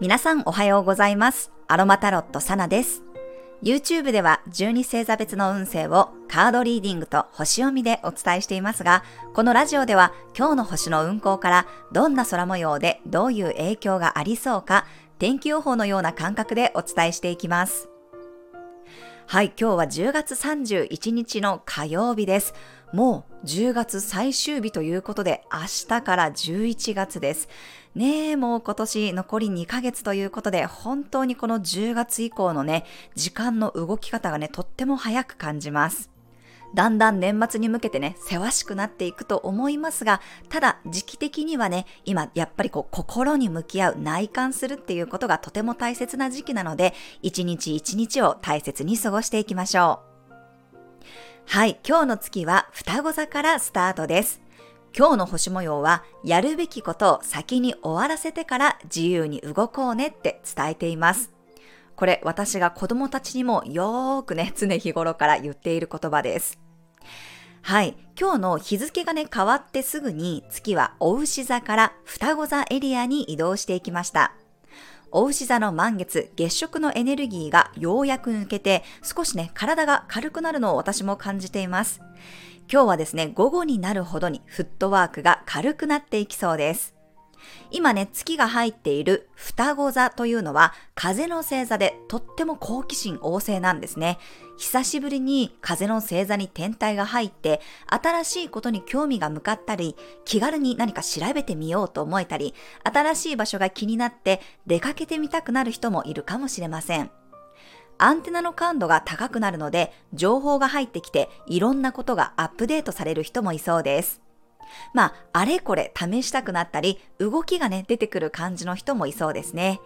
皆さんおはようございます。アロマタロットサナです。YouTube では12星座別の運勢をカードリーディングと星読みでお伝えしていますが、このラジオでは今日の星の運行からどんな空模様でどういう影響がありそうか、天気予報のような感覚でお伝えしていきます。はい、今日は10月31日の火曜日です。もう10月最終日ということで、明日から11月です。ねえ、もう今年残り2ヶ月ということで、本当にこの10月以降のね、時間の動き方がね、とっても早く感じます。だんだん年末に向けてね、せわしくなっていくと思いますが、ただ時期的にはね、今やっぱりこう心に向き合う内観するっていうことがとても大切な時期なので、一日一日を大切に過ごしていきましょう。はい、今日の月は双子座からスタートです。今日の星模様は、やるべきことを先に終わらせてから自由に動こうねって伝えています。これ私が子供たちにもよーくね、常日頃から言っている言葉です。はい。今日の日付がね、変わってすぐに月はお牛座から双子座エリアに移動していきました。お牛座の満月、月食のエネルギーがようやく抜けて、少しね、体が軽くなるのを私も感じています。今日はですね、午後になるほどにフットワークが軽くなっていきそうです。今ね、月が入っている双子座というのは風の星座でとっても好奇心旺盛なんですね。久しぶりに風の星座に天体が入って新しいことに興味が向かったり気軽に何か調べてみようと思えたり新しい場所が気になって出かけてみたくなる人もいるかもしれません。アンテナの感度が高くなるので情報が入ってきていろんなことがアップデートされる人もいそうです。まあ、あれこれ試したくなったり、動きがね、出てくる感じの人もいそうですね。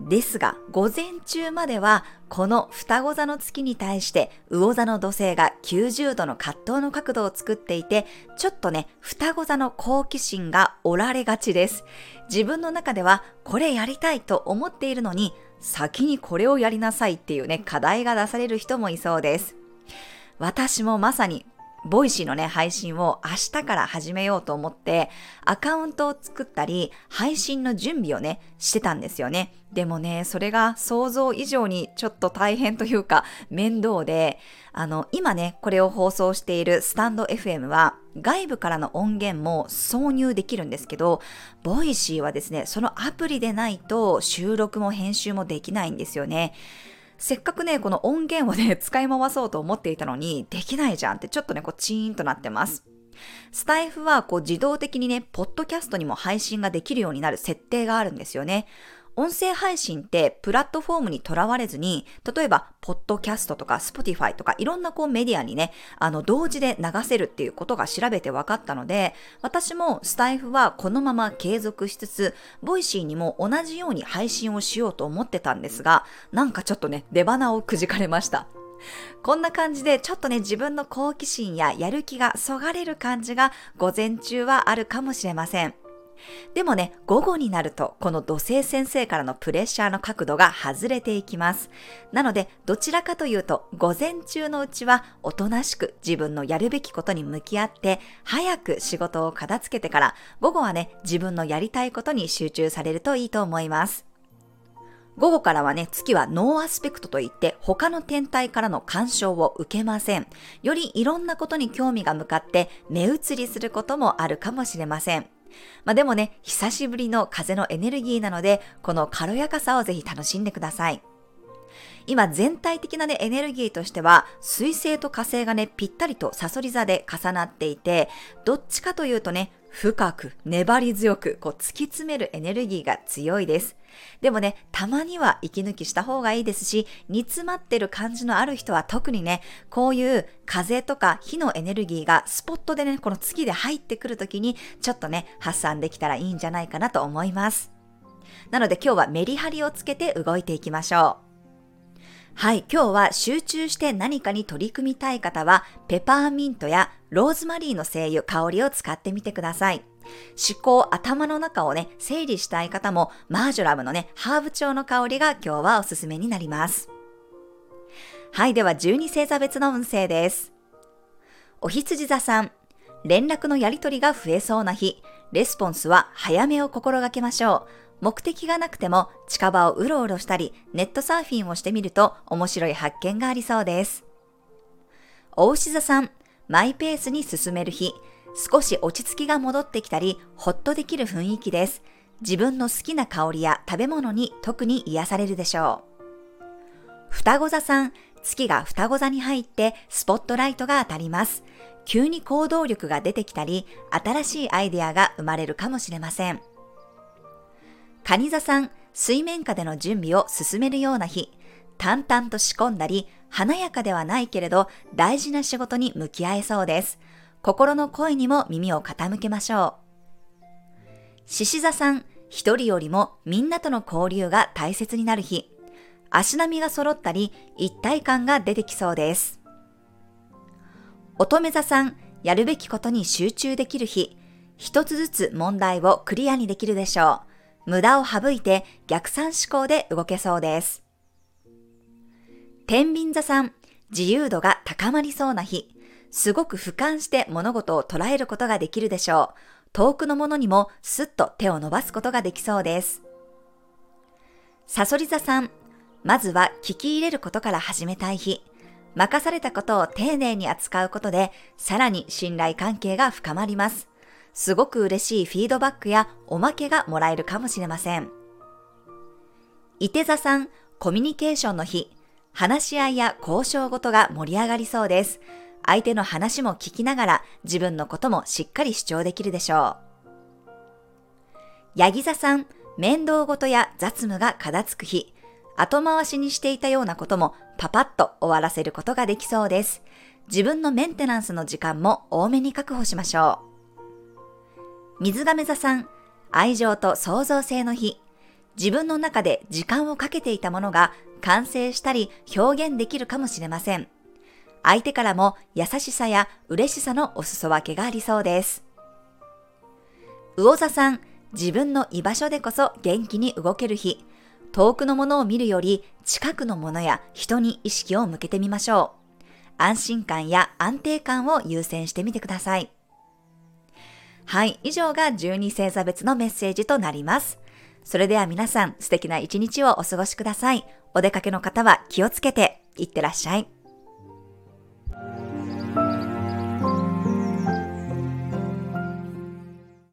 ですが、午前中までは、この双子座の月に対して、魚座の土星が90度の葛藤の角度を作っていて、ちょっとね、双子座の好奇心が折られがちです。自分の中では、これやりたいと思っているのに、先にこれをやりなさいっていうね、課題が出される人もいそうです。私もまさに Voicy のね、配信を明日から始めようと思って、アカウントを作ったり、配信の準備をね、してたんですよね。でもね、それが想像以上にちょっと大変というか、面倒で、あの、今ね、これを放送しているスタンド FM は、外部からの音源も挿入できるんですけど、Voicy はですね、そのアプリでないと収録も編集もできないんですよね。せっかくね、この音源をね、使い回そうと思っていたのに、できないじゃんってちょっとね、こうチーンとなってます。スタエフはこう自動的にね、ポッドキャストにも配信ができるようになる設定があるんですよね。音声配信ってプラットフォームにとらわれずに、例えば、ポッドキャストとか、 Spotify とか、いろんなこうメディアにね、あの、同時で流せるっていうことが調べて分かったので、私もスタエフはこのまま継続しつつ、 Voicy にも同じように配信をしようと思ってたんですが、なんかちょっとね、出鼻をくじかれました。こんな感じでちょっとね自分の好奇心ややる気がそがれる感じが午前中はあるかもしれません。でもね、午後になると、この土星先生からのプレッシャーの角度が外れていきます。なので、どちらかというと、午前中のうちは、おとなしく自分のやるべきことに向き合って、早く仕事を片付けてから、午後はね、自分のやりたいことに集中されるといいと思います。午後からはね、月はノーアスペクトといって他の天体からの干渉を受けません。よりいろんなことに興味が向かって目移りすることもあるかもしれません。まあでもね、久しぶりの風のエネルギーなので、この軽やかさをぜひ楽しんでください。今全体的なね、エネルギーとしては、水星と火星がね、ぴったりとサソリ座で重なっていて、どっちかというとね、深く、粘り強く、こう突き詰めるエネルギーが強いです。でもね、たまには息抜きした方がいいですし、煮詰まってる感じのある人は特にね、こういう風とか火のエネルギーがスポットでね、この月で入ってくるときに、ちょっとね、発散できたらいいんじゃないかなと思います。なので今日はメリハリをつけて動いていきましょう。はい、今日は集中して何かに取り組みたい方は、ペパーミントやローズマリーの精油、香りを使ってみてください。思考、頭の中をね、整理したい方も、マージョラムのね、ハーブ調の香りが今日はおすすめになります。はい、では12星座別の運勢です。お羊座さん、連絡のやり取りが増えそうな日、レスポンスは早めを心がけましょう。目的がなくても近場をうろうろしたり、ネットサーフィンをしてみると面白い発見がありそうです。お牛座さん、マイペースに進める日、少し落ち着きが戻ってきたり、ほっとできる雰囲気です。自分の好きな香りや食べ物に特に癒されるでしょう。双子座さん、月が双子座に入ってスポットライトが当たります。急に行動力が出てきたり、新しいアイデアが生まれるかもしれません。蟹座さん、水面下での準備を進めるような日、淡々と仕込んだり、華やかではないけれど大事な仕事に向き合えそうです。心の声にも耳を傾けましょう。獅子座さん、一人よりもみんなとの交流が大切になる日。足並みが揃ったり、一体感が出てきそうです。乙女座さん、やるべきことに集中できる日。一つずつ問題をクリアにできるでしょう。無駄を省いて逆算思考で動けそうです。天秤座さん、自由度が高まりそうな日。すごく俯瞰して物事を捉えることができるでしょう。遠くのものにもスッと手を伸ばすことができそうです。サソリ座さん、まずは聞き入れることから始めたい日。任されたことを丁寧に扱うことで、さらに信頼関係が深まります。すごく嬉しいフィードバックやおまけがもらえるかもしれません。伊手座さん、コミュニケーションの日。話し合いや交渉ごとが盛り上がりそうです。相手の話も聞きながら自分のこともしっかり主張できるでしょう。ヤギ座さん、面倒ごとや雑務が片付く日、後回しにしていたようなこともパパッと終わらせることができそうです。自分のメンテナンスの時間も多めに確保しましょう。水亀座さん、愛情と創造性の日、自分の中で時間をかけていたものが完成したり表現できるかもしれません。相手からも優しさや嬉しさのお裾分けがありそうです。魚座さん、自分の居場所でこそ元気に動ける日。遠くのものを見るより近くのものや人に意識を向けてみましょう。安心感や安定感を優先してみてください。はい、以上が12星座別のメッセージとなります。それでは皆さん素敵な一日をお過ごしください。お出かけの方は気をつけていってらっしゃい。